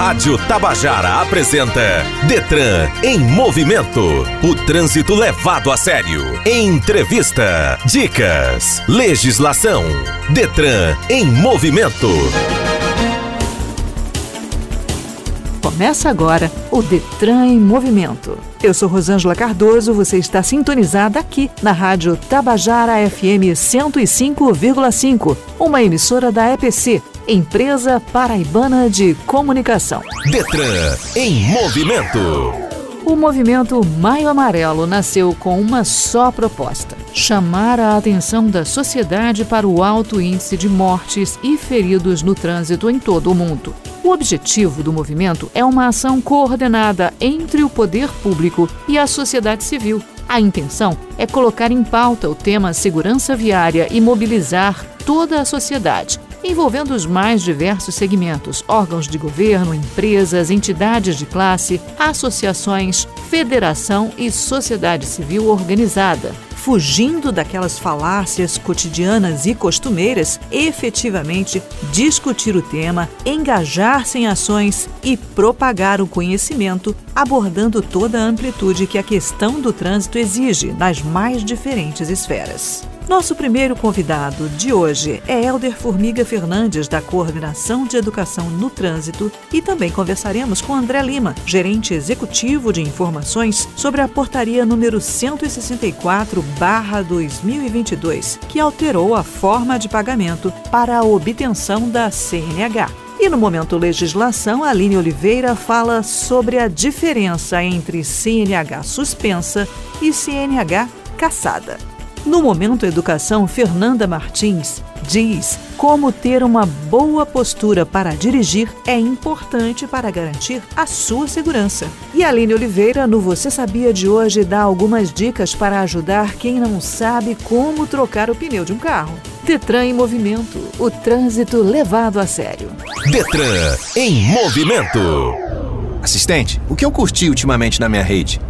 Rádio Tabajara apresenta Detran em movimento. O trânsito levado a sério. Entrevista, dicas, legislação. Detran em movimento. Começa agora o Detran em Movimento. Eu sou Rosângela Cardoso, você está sintonizada aqui na Rádio Tabajara FM 105,5, uma emissora da EPC, Empresa Paraibana de Comunicação. Detran em Movimento. O movimento Maio Amarelo nasceu com uma só proposta: chamar a atenção da sociedade para o alto índice de mortes e feridos no trânsito em todo o mundo. O objetivo do movimento é uma ação coordenada entre o poder público e a sociedade civil. A intenção é colocar em pauta o tema segurança viária e mobilizar toda a sociedade, envolvendo os mais diversos segmentos: órgãos de governo, empresas, entidades de classe, associações, federação e sociedade civil organizada fugindo daquelas falácias cotidianas e costumeiras, efetivamente discutir o tema, engajar-se em ações e propagar o conhecimento, abordando toda a amplitude que a questão do trânsito exige nas mais diferentes esferas. Nosso primeiro convidado de hoje é Helder Formiga Fernandes, da Coordenação de Educação no Trânsito, e também conversaremos com André Lima, gerente executivo de informações sobre a portaria número 164/2022, que alterou a forma de pagamento para a obtenção da CNH. E no momento legislação, Aline Oliveira fala sobre a diferença entre CNH suspensa e CNH caçada. No Momento Educação, Fernanda Martins diz como ter uma boa postura para dirigir é importante para garantir a sua segurança. E Aline Oliveira, no Você Sabia de hoje, dá algumas dicas para ajudar quem não sabe como trocar o pneu de um carro. Detran em movimento, o trânsito levado a sério. Detran em movimento. Assistente, o que eu curti ultimamente na minha rede?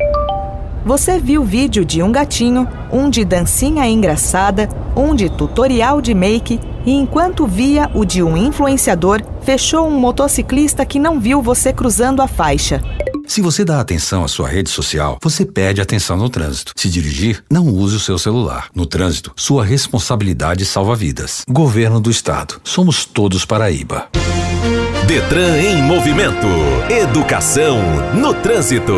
Você viu vídeo de um gatinho, um de dancinha engraçada, um de tutorial de make e enquanto via o de um influenciador, fechou um motociclista que não viu você cruzando a faixa. Se você dá atenção à sua rede social, você perde atenção no trânsito. Se dirigir, não use o seu celular. No trânsito, sua responsabilidade salva vidas. Governo do Estado. Somos todos Paraíba. Detran em movimento. Educação no trânsito.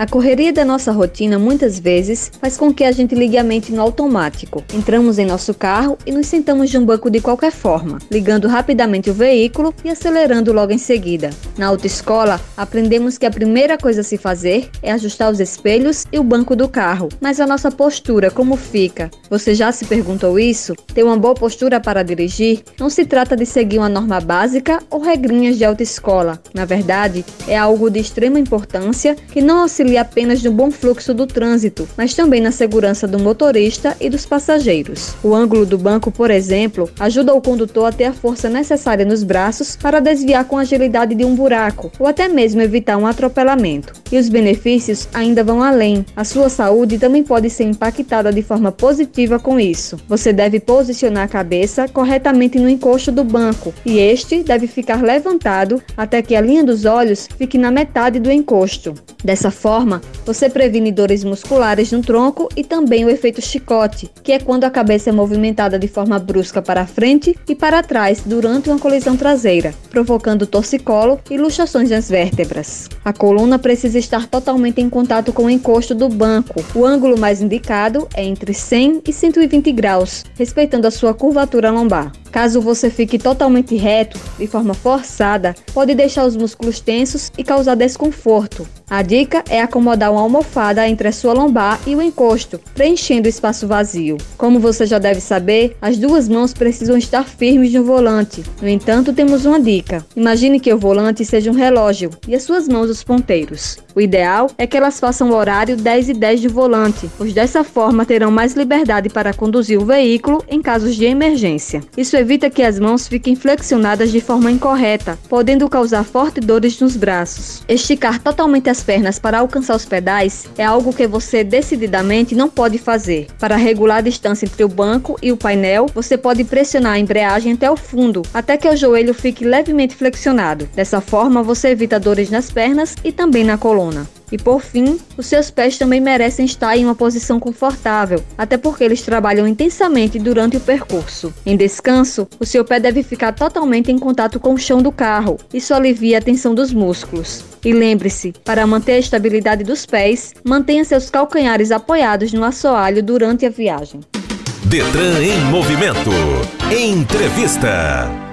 A correria da nossa rotina muitas vezes faz com que a gente ligue a mente no automático. Entramos em nosso carro e nos sentamos de um banco de qualquer forma, ligando rapidamente o veículo e acelerando logo em seguida. Na autoescola, aprendemos que a primeira coisa a se fazer é ajustar os espelhos e o banco do carro. Mas a nossa postura, como fica? Você já se perguntou isso? Ter uma boa postura para dirigir não se trata de seguir uma norma básica ou regrinhas de autoescola. Na verdade, é algo de extrema importância que não auxilia apenas no bom fluxo do trânsito, mas também na segurança do motorista e dos passageiros. O ângulo do banco, por exemplo, ajuda o condutor a ter a força necessária nos braços para desviar com agilidade de um buraco ou até mesmo evitar um atropelamento. E os benefícios ainda vão além. A sua saúde também pode ser impactada de forma positiva com isso. Você deve posicionar a cabeça corretamente no encosto do banco e este deve ficar levantado até que a linha dos olhos fique na metade do encosto. Dessa forma, você previne dores musculares no tronco e também o efeito chicote, que é quando a cabeça é movimentada de forma brusca para frente e para trás durante uma colisão traseira, provocando torcicolo e luxações nas vértebras. A coluna precisa estar totalmente em contato com o encosto do banco. O ângulo mais indicado é entre 100 e 120 graus, respeitando a sua curvatura lombar. Caso você fique totalmente reto, de forma forçada, pode deixar os músculos tensos e causar desconforto. A dica é acomodar uma almofada entre a sua lombar e o encosto, preenchendo o espaço vazio. Como você já deve saber, as duas mãos precisam estar firmes no volante. No entanto, temos uma dica. Imagine que o volante seja um relógio e as suas mãos os ponteiros. O ideal é que elas façam o horário 10 e 10 de volante, pois dessa forma terão mais liberdade para conduzir o veículo em casos de emergência. Isso evita que as mãos fiquem flexionadas de forma incorreta, podendo causar fortes dores nos braços. Esticar totalmente as pernas para alcançar os pedais é algo que você decididamente não pode fazer. Para regular a distância entre o banco e o painel, você pode pressionar a embreagem até o fundo, até que o joelho fique levemente flexionado. Dessa forma, você evita dores nas pernas e também na coluna. E por fim, os seus pés também merecem estar em uma posição confortável, até porque eles trabalham intensamente durante o percurso. Em descanso, o seu pé deve ficar totalmente em contato com o chão do carro. Isso alivia a tensão dos músculos. E lembre-se, para manter a estabilidade dos pés, mantenha seus calcanhares apoiados no assoalho durante a viagem. Detran em movimento. Entrevista.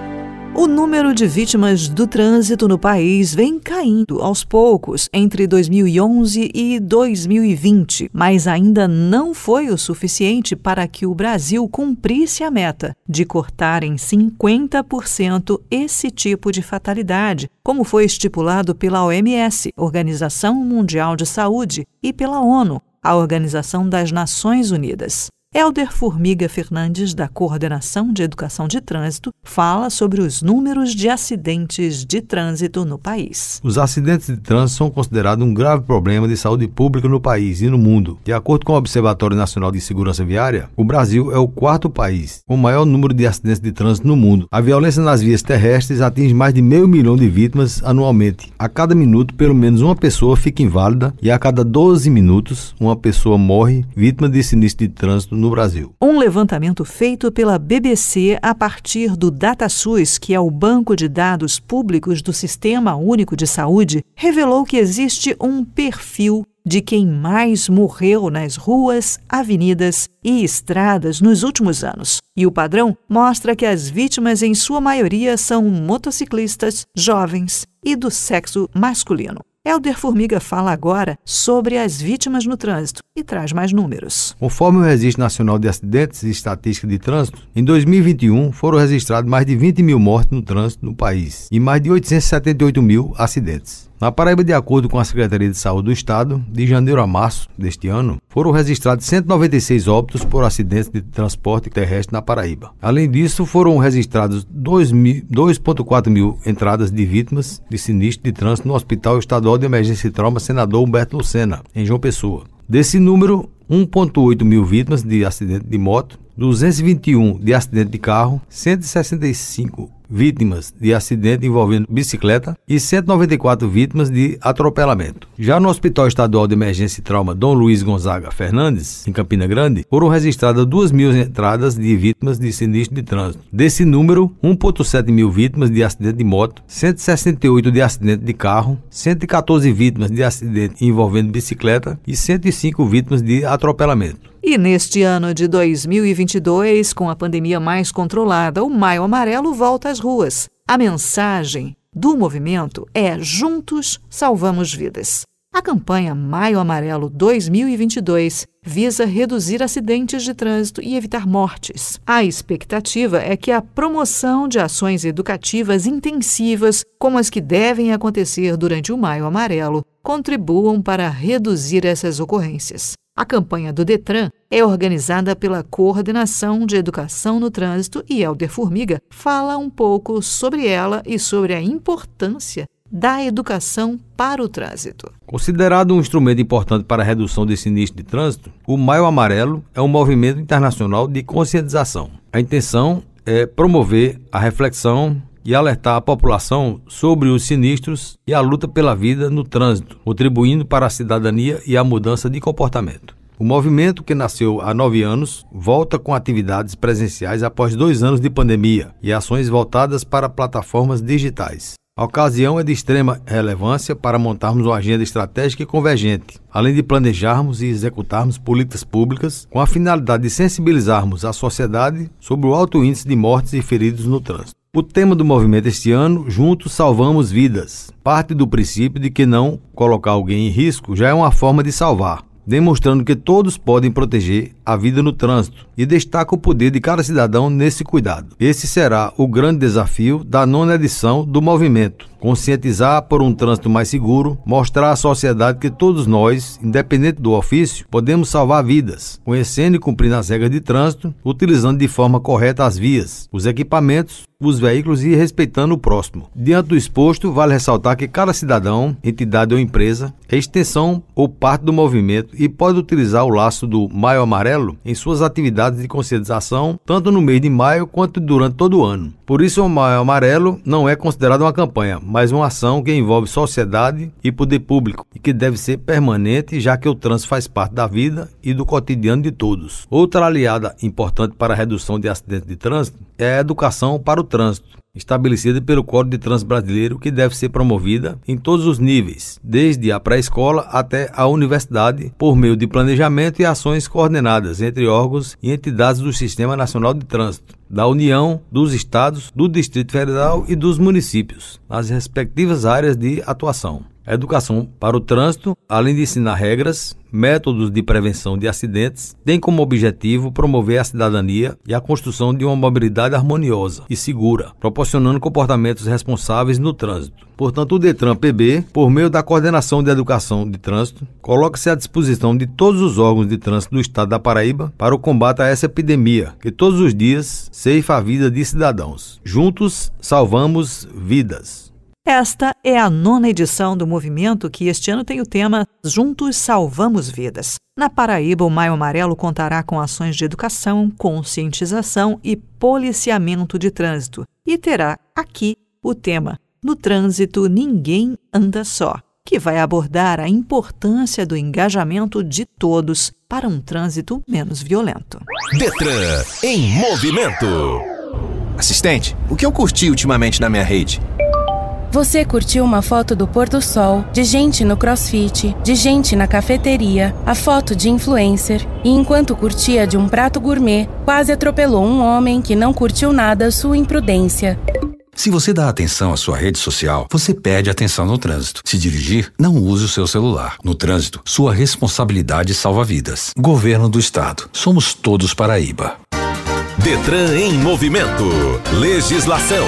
O número de vítimas do trânsito no país vem caindo aos poucos entre 2011 e 2020, mas ainda não foi o suficiente para que o Brasil cumprisse a meta de cortar em 50% esse tipo de fatalidade, como foi estipulado pela OMS, Organização Mundial de Saúde, e pela ONU, a Organização das Nações Unidas. Helder Formiga Fernandes, da Coordenação de Educação de Trânsito, fala sobre os números de acidentes de trânsito no país. Os acidentes de trânsito são considerados um grave problema de saúde pública no país e no mundo. De acordo com o Observatório Nacional de Segurança Viária, o Brasil é o quarto país com o maior número de acidentes de trânsito no mundo. A violência nas vias terrestres atinge mais de meio milhão de vítimas anualmente. A cada minuto, pelo menos uma pessoa fica inválida e a cada 12 minutos, uma pessoa morre vítima de sinistro de trânsito no Brasil. Um levantamento feito pela BBC a partir do DataSUS, que é o banco de dados públicos do Sistema Único de Saúde, revelou que existe um perfil de quem mais morreu nas ruas, avenidas e estradas nos últimos anos. E o padrão mostra que as vítimas, em sua maioria, são motociclistas, jovens e do sexo masculino. Helder Formiga fala agora sobre as vítimas no trânsito e traz mais números. Conforme o Registro Nacional de Acidentes e Estatística de Trânsito, em 2021 foram registrados mais de 20 mil mortes no trânsito no país e mais de 878 mil acidentes. Na Paraíba, de acordo com a Secretaria de Saúde do Estado, de janeiro a março deste ano, foram registrados 196 óbitos por acidentes de transporte terrestre na Paraíba. Além disso, foram registrados 2,4 mil entradas de vítimas de sinistro de trânsito no Hospital Estadual de Emergência e Trauma Senador Humberto Lucena, em João Pessoa. Desse número, 1,8 mil vítimas de acidente de moto, 221 de acidente de carro, 165 vítimas de acidente envolvendo bicicleta e 194 vítimas de atropelamento. Já no Hospital Estadual de Emergência e Trauma Dom Luiz Gonzaga Fernandes, em Campina Grande, foram registradas 2 mil entradas de vítimas de sinistro de trânsito. Desse número, 1,7 mil vítimas de acidente de moto, 168 de acidente de carro, 114 vítimas de acidente envolvendo bicicleta e 105 vítimas de atropelamento. E neste ano de 2022, com a pandemia mais controlada, o Maio Amarelo volta às ruas. A mensagem do movimento é Juntos Salvamos Vidas. A campanha Maio Amarelo 2022 visa reduzir acidentes de trânsito e evitar mortes. A expectativa é que a promoção de ações educativas intensivas, como as que devem acontecer durante o Maio Amarelo, contribuam para reduzir essas ocorrências. A campanha do Detran é organizada pela Coordenação de Educação no Trânsito e Helder Formiga fala um pouco sobre ela e sobre a importância da educação para o trânsito. Considerado um instrumento importante para a redução de sinistro de trânsito, o Maio Amarelo é um movimento internacional de conscientização. A intenção é promover a reflexão e alertar a população sobre os sinistros e a luta pela vida no trânsito, contribuindo para a cidadania e a mudança de comportamento. O movimento, que nasceu há nove anos, volta com atividades presenciais após dois anos de pandemia e ações voltadas para plataformas digitais. A ocasião é de extrema relevância para montarmos uma agenda estratégica e convergente, além de planejarmos e executarmos políticas públicas com a finalidade de sensibilizarmos a sociedade sobre o alto índice de mortes e feridos no trânsito. O tema do movimento este ano, Juntos Salvamos Vidas, parte do princípio de que não colocar alguém em risco já é uma forma de salvar, demonstrando que todos podem proteger a vida no trânsito e destaca o poder de cada cidadão nesse cuidado. Esse será o grande desafio da nona edição do movimento. Conscientizar por um trânsito mais seguro, mostrar à sociedade que todos nós, independente do ofício, podemos salvar vidas, conhecendo e cumprindo as regras de trânsito, utilizando de forma correta as vias, os equipamentos, os veículos e respeitando o próximo. Diante do exposto, vale ressaltar que cada cidadão, entidade ou empresa é extensão ou parte do movimento e pode utilizar o laço do Maio Amarelo em suas atividades de conscientização, tanto no mês de maio quanto durante todo o ano. Por isso, o Maio Amarelo não é considerado uma campanha, mas uma ação que envolve sociedade e poder público e que deve ser permanente, já que o trânsito faz parte da vida e do cotidiano de todos. Outra aliada importante para a redução de acidentes de trânsito é a educação para o trânsito estabelecida pelo Código de Trânsito Brasileiro, que deve ser promovida em todos os níveis, desde a pré-escola até a universidade, por meio de planejamento e ações coordenadas entre órgãos e entidades do Sistema Nacional de Trânsito, da União, dos estados, do Distrito Federal e dos municípios, nas respectivas áreas de atuação. A educação para o trânsito, além de ensinar regras, métodos de prevenção de acidentes, tem como objetivo promover a cidadania e a construção de uma mobilidade harmoniosa e segura, proporcionando comportamentos responsáveis no trânsito. Portanto, o Detran PB, por meio da Coordenação de Educação de Trânsito, coloca-se à disposição de todos os órgãos de trânsito do estado da Paraíba para o combate a essa epidemia, que todos os dias ceifa a vida de cidadãos. Juntos, salvamos vidas. Esta é a nona edição do movimento que este ano tem o tema Juntos Salvamos Vidas. Na Paraíba, o Maio Amarelo contará com ações de educação, conscientização e policiamento de trânsito e terá aqui o tema No Trânsito Ninguém Anda Só, que vai abordar a importância do engajamento de todos para um trânsito menos violento. Detran em movimento. Assistente, o que eu curti ultimamente na minha rede? Você curtiu uma foto do pôr do sol, de gente no crossfit, de gente na cafeteria, a foto de influencer, e enquanto curtia de um prato gourmet, quase atropelou um homem que não curtiu nada sua imprudência. Se você dá atenção à sua rede social, você perde atenção no trânsito. Se dirigir, não use o seu celular. No trânsito, sua responsabilidade salva vidas. Governo do Estado. Somos todos Paraíba. Detran em movimento. Legislação.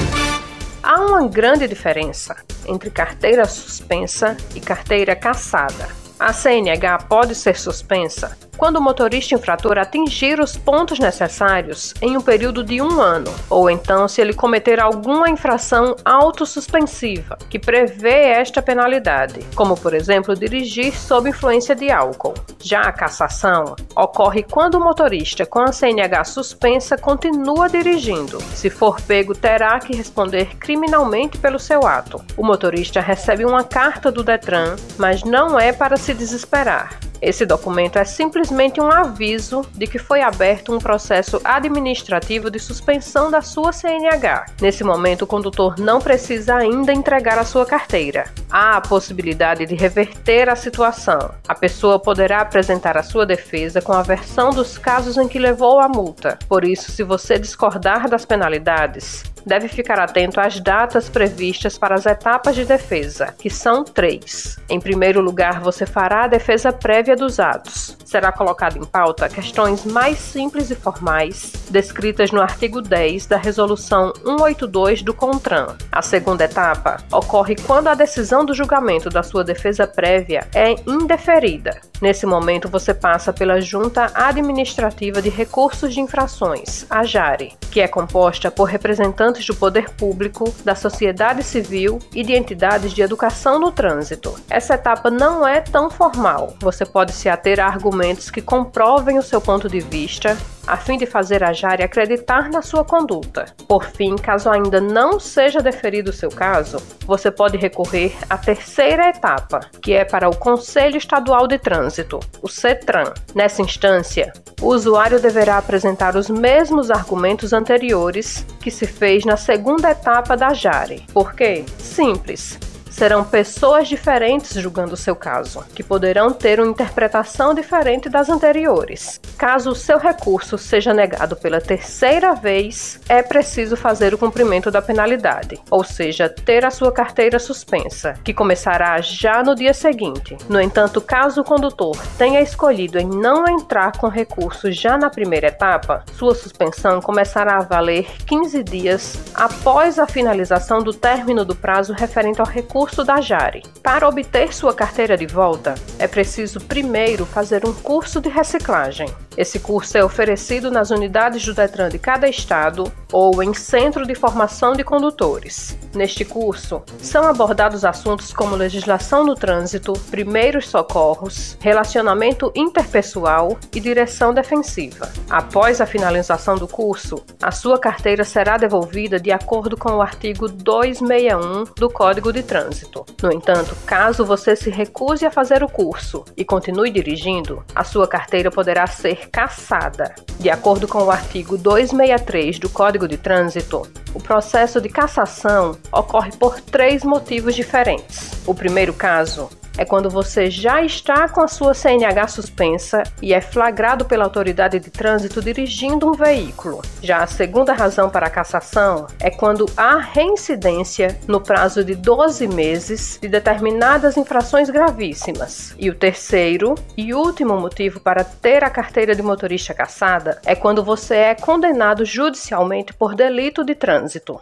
Há uma grande diferença entre carteira suspensa e carteira cassada. A CNH pode ser suspensa quando o motorista infrator atingir os pontos necessários em um período de um ano, ou então se ele cometer alguma infração autossuspensiva que prevê esta penalidade, como por exemplo dirigir sob influência de álcool. Já a cassação ocorre quando o motorista com a CNH suspensa continua dirigindo. Se for pego, terá que responder criminalmente pelo seu ato. O motorista recebe uma carta do Detran, mas não é para se desesperar. Esse documento é simplesmente um aviso de que foi aberto um processo administrativo de suspensão da sua CNH. Nesse momento, o condutor não precisa ainda entregar a sua carteira. Há a possibilidade de reverter a situação. A pessoa poderá apresentar a sua defesa com a versão dos casos em que levou a multa. Por isso, se você discordar das penalidades, deve ficar atento às datas previstas para as etapas de defesa, que são três. Em primeiro lugar, você fará a defesa prévia dos atos. Será colocado em pauta questões mais simples e formais, descritas no artigo 10 da Resolução 182 do CONTRAN. A segunda etapa ocorre quando a decisão do julgamento da sua defesa prévia é indeferida. Nesse momento, você passa pela Junta Administrativa de Recursos de Infrações, a JARE, que é composta por representantes do poder público, da sociedade civil e de entidades de educação no trânsito. Essa etapa não é tão formal. Você pode se ater a argumentos que comprovem o seu ponto de vista, a fim de fazer a Jari acreditar na sua conduta. Por fim, caso ainda não seja deferido o seu caso, você pode recorrer à terceira etapa, que é para o Conselho Estadual de Trânsito, o CETRAN. Nessa instância, o usuário deverá apresentar os mesmos argumentos anteriores que se fez na segunda etapa da Jari. Por quê? Simples. Serão pessoas diferentes julgando o seu caso, que poderão ter uma interpretação diferente das anteriores. Caso o seu recurso seja negado pela terceira vez, é preciso fazer o cumprimento da penalidade, ou seja, ter a sua carteira suspensa, que começará já no dia seguinte. No entanto, caso o condutor tenha escolhido em não entrar com recurso já na primeira etapa, sua suspensão começará a valer 15 dias após a finalização do término do prazo referente ao recurso da Jari. Para obter sua carteira de volta, é preciso primeiro fazer um curso de reciclagem. Esse curso é oferecido nas unidades do Detran de cada estado ou em centro de formação de condutores. Neste curso, são abordados assuntos como legislação no trânsito, primeiros socorros, relacionamento interpessoal e direção defensiva. Após a finalização do curso, a sua carteira será devolvida de acordo com o artigo 261 do Código de Trânsito. No entanto, caso você se recuse a fazer o curso e continue dirigindo, a sua carteira poderá ser cassada. De acordo com o artigo 263 do Código de Trânsito, o processo de cassação ocorre por três motivos diferentes. O primeiro caso é quando você já está com a sua CNH suspensa e é flagrado pela autoridade de trânsito dirigindo um veículo. Já a segunda razão para a cassação é quando há reincidência no prazo de 12 meses de determinadas infrações gravíssimas. E o terceiro e último motivo para ter a carteira de motorista cassada é quando você é condenado judicialmente por delito de trânsito.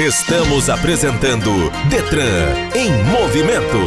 Estamos apresentando Detran em movimento.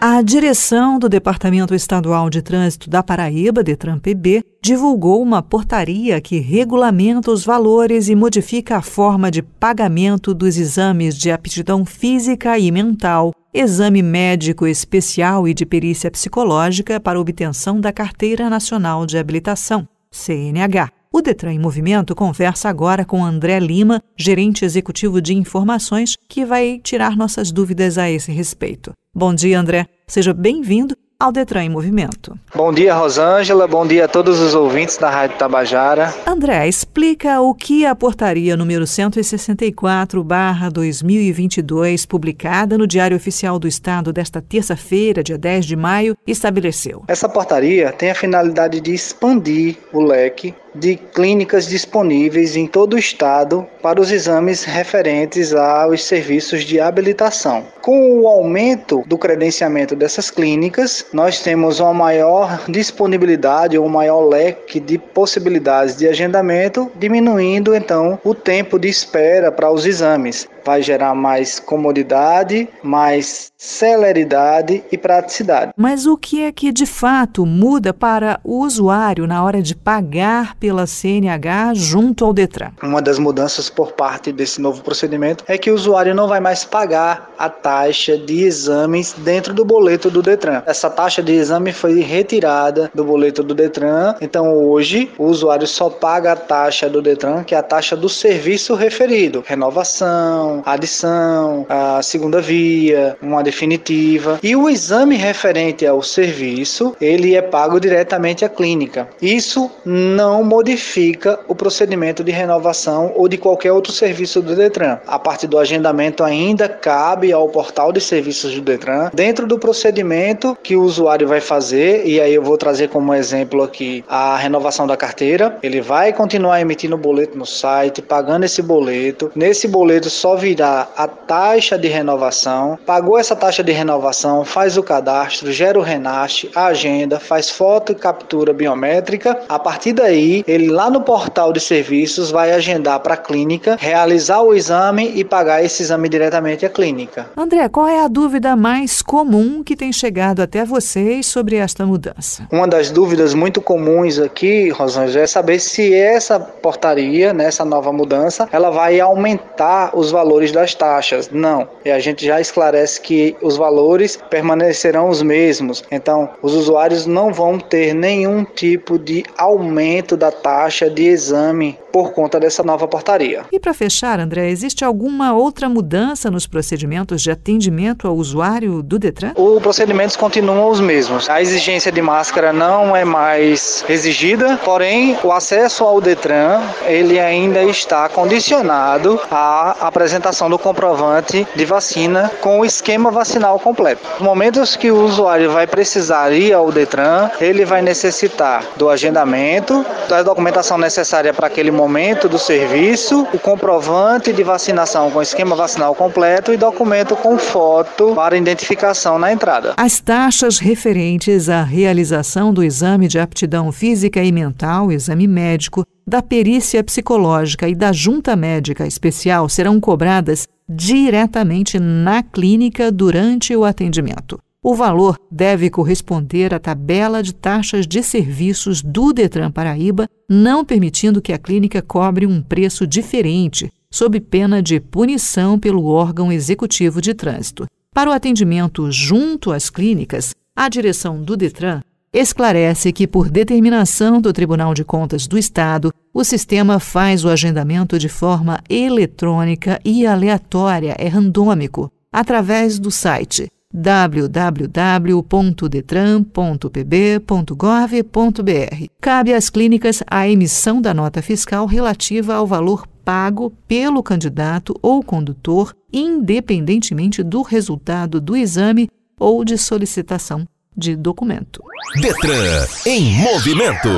A direção do Departamento Estadual de Trânsito da Paraíba, Detran PB, divulgou uma portaria que regulamenta os valores e modifica a forma de pagamento dos exames de aptidão física e mental, exame médico especial e de perícia psicológica para obtenção da Carteira Nacional de Habilitação, CNH. O Detran em Movimento conversa agora com André Lima, gerente executivo de informações, que vai tirar nossas dúvidas a esse respeito. Bom dia, André. Seja bem-vindo ao Detran em Movimento. Bom dia, Rosângela. Bom dia a todos os ouvintes da Rádio Tabajara. André, explica o que a portaria número 164/2022, publicada no Diário Oficial do Estado desta terça-feira, dia 10 de maio, estabeleceu. Essa portaria tem a finalidade de expandir o leque de clínicas disponíveis em todo o estado para os exames referentes aos serviços de habilitação. Com o aumento do credenciamento dessas clínicas, nós temos uma maior disponibilidade, um maior leque de possibilidades de agendamento, diminuindo então o tempo de espera para os exames vai gerar mais comodidade, mais celeridade e praticidade. Mas o que é que de fato muda para o usuário na hora de pagar pela CNH junto ao Detran? Uma das mudanças por parte desse novo procedimento é que o usuário não vai mais pagar a taxa de exames dentro do boleto do Detran. Essa taxa de exame foi retirada do boleto do Detran, então hoje o usuário só paga a taxa do Detran, que é a taxa do serviço referido, renovação, adição, a segunda via, uma definitiva. E o exame referente ao serviço, ele é pago diretamente à clínica. Isso não modifica o procedimento de renovação ou de qualquer outro serviço do Detran. A parte do agendamento ainda cabe ao portal de serviços do Detran, dentro do procedimento que o usuário vai fazer, e aí eu vou trazer como exemplo aqui a renovação da carteira. Ele vai continuar emitindo boleto no site, pagando esse boleto. Nesse boleto só virá a taxa de renovação. Pagou essa taxa de renovação, faz o cadastro, gera o renaste, a agenda, faz foto e captura biométrica. A partir daí, ele lá no portal de serviços vai agendar para a clínica, realizar o exame e pagar esse exame diretamente à clínica. André, qual é a dúvida mais comum que tem chegado até vocês sobre esta mudança? Uma das dúvidas muito comuns aqui, Rosângela, é saber se essa portaria, né, essa nova mudança, ela vai aumentar os valores valores das taxas. Não. E a gente já esclarece que os valores permanecerão os mesmos. Então, os usuários não vão ter nenhum tipo de aumento da taxa de exame por conta dessa nova portaria. E para fechar, André, existe alguma outra mudança nos procedimentos de atendimento ao usuário do Detran? Os procedimentos continuam os mesmos. A exigência de máscara não é mais exigida, porém o acesso ao Detran ele ainda está condicionado à apresentação do comprovante de vacina com o esquema vacinal completo. No momentos que o usuário vai precisar ir ao Detran, ele vai necessitar do agendamento, da documentação necessária para aquele momento do serviço, o comprovante de vacinação com esquema vacinal completo e documento com foto para identificação na entrada. As taxas referentes à realização do exame de aptidão física e mental, exame médico, da perícia psicológica e da junta médica especial serão cobradas diretamente na clínica durante o atendimento. O valor deve corresponder à tabela de taxas de serviços do Detran Paraíba, não permitindo que a clínica cobre um preço diferente, sob pena de punição pelo órgão executivo de trânsito. Para o atendimento junto às clínicas, a direção do Detran esclarece que, por determinação do Tribunal de Contas do Estado, o sistema faz o agendamento de forma eletrônica e aleatória, é randômico, através do site www.detran.pb.gov.br. Cabe às clínicas a emissão da nota fiscal relativa ao valor pago pelo candidato ou condutor, independentemente do resultado do exame ou de solicitação de documento. Detran em movimento.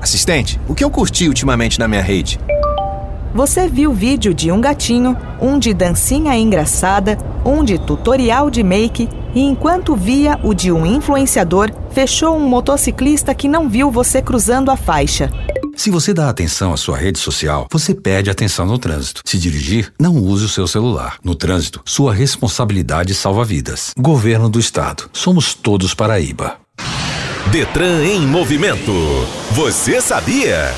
Assistente, o que eu curti ultimamente na minha rede? Você viu vídeo de um gatinho, um de dancinha engraçada, um de tutorial de make e enquanto via o de um influenciador, fechou um motociclista que não viu você cruzando a faixa. Se você dá atenção à sua rede social, você perde atenção no trânsito. Se dirigir, não use o seu celular. No trânsito, sua responsabilidade salva vidas. Governo do Estado. Somos todos Paraíba. Detran em movimento. Você sabia?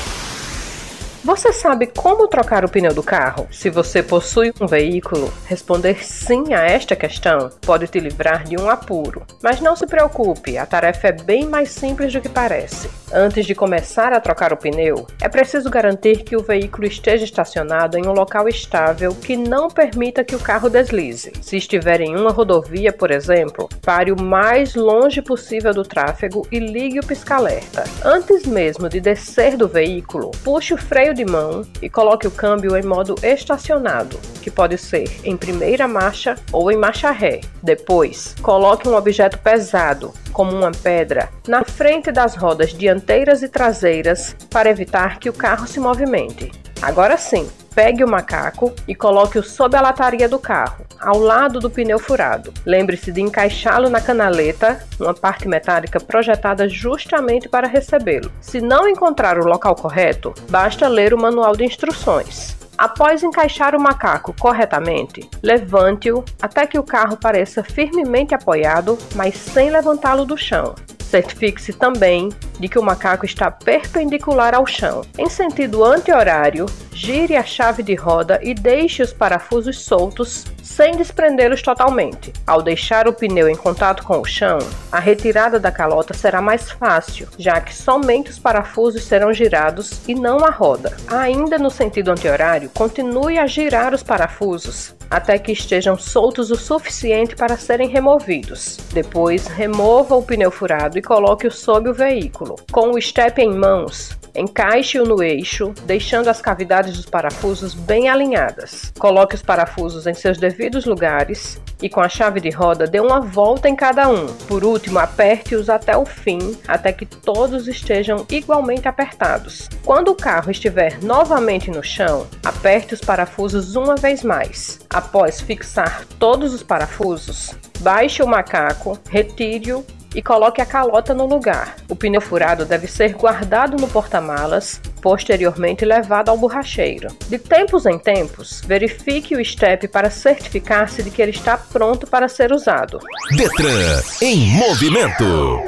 Você sabe como trocar o pneu do carro? Se você possui um veículo, responder sim a esta questão pode te livrar de um apuro. Mas não se preocupe, a tarefa é bem mais simples do que parece. Antes de começar a trocar o pneu, é preciso garantir que o veículo esteja estacionado em um local estável que não permita que o carro deslize. Se estiver em uma rodovia, por exemplo, pare o mais longe possível do tráfego e ligue o pisca-alerta. Antes mesmo de descer do veículo, puxe o freio de mão e coloque o câmbio em modo estacionado, que pode ser em primeira marcha ou em marcha ré. Depois, coloque um objeto pesado, como uma pedra, na frente das rodas dianteiras e traseiras para evitar que o carro se movimente. Agora sim, pegue o macaco e coloque-o sob a lataria do carro, ao lado do pneu furado. Lembre-se de encaixá-lo na canaleta, uma parte metálica projetada justamente para recebê-lo. Se não encontrar o local correto, basta ler o manual de instruções. Após encaixar o macaco corretamente, levante-o até que o carro pareça firmemente apoiado, mas sem levantá-lo do chão. Certifique-se também de que o macaco está perpendicular ao chão. Em sentido anti-horário, gire a chave de roda e deixe os parafusos soltos sem desprendê-los totalmente. Ao deixar o pneu em contato com o chão, a retirada da calota será mais fácil, já que somente os parafusos serão girados e não a roda. Ainda no sentido anti-horário, continue a girar os parafusos até que estejam soltos o suficiente para serem removidos. Depois, remova o pneu furado e coloque-o sob o veículo. Com o step em mãos, encaixe-o no eixo, deixando as cavidades dos parafusos bem alinhadas. Coloque os parafusos em seus devidos lugares e com a chave de roda dê uma volta em cada um. Por último, aperte-os até o fim, até que todos estejam igualmente apertados. Quando o carro estiver novamente no chão, aperte os parafusos uma vez mais. Após fixar todos os parafusos, baixe o macaco, retire-o e coloque a calota no lugar. O pneu furado deve ser guardado no porta-malas, posteriormente levado ao borracheiro. De tempos em tempos, verifique o step para certificar-se de que ele está pronto para ser usado. Detran em movimento.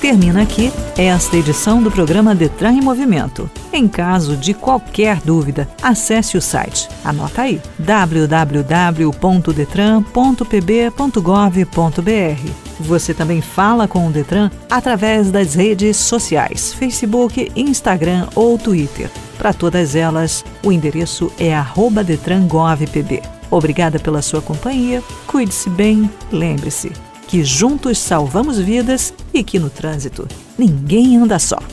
Termina aqui esta edição do programa Detran em Movimento. Em caso de qualquer dúvida, acesse o site. Anota aí: www.detran.pb.gov.br. Você também fala com o Detran através das redes sociais: Facebook, Instagram ou Twitter. Para todas elas, o endereço é @detrangovpb. Obrigada pela sua companhia. Cuide-se bem. Lembre-se que juntos salvamos vidas e que no trânsito ninguém anda só.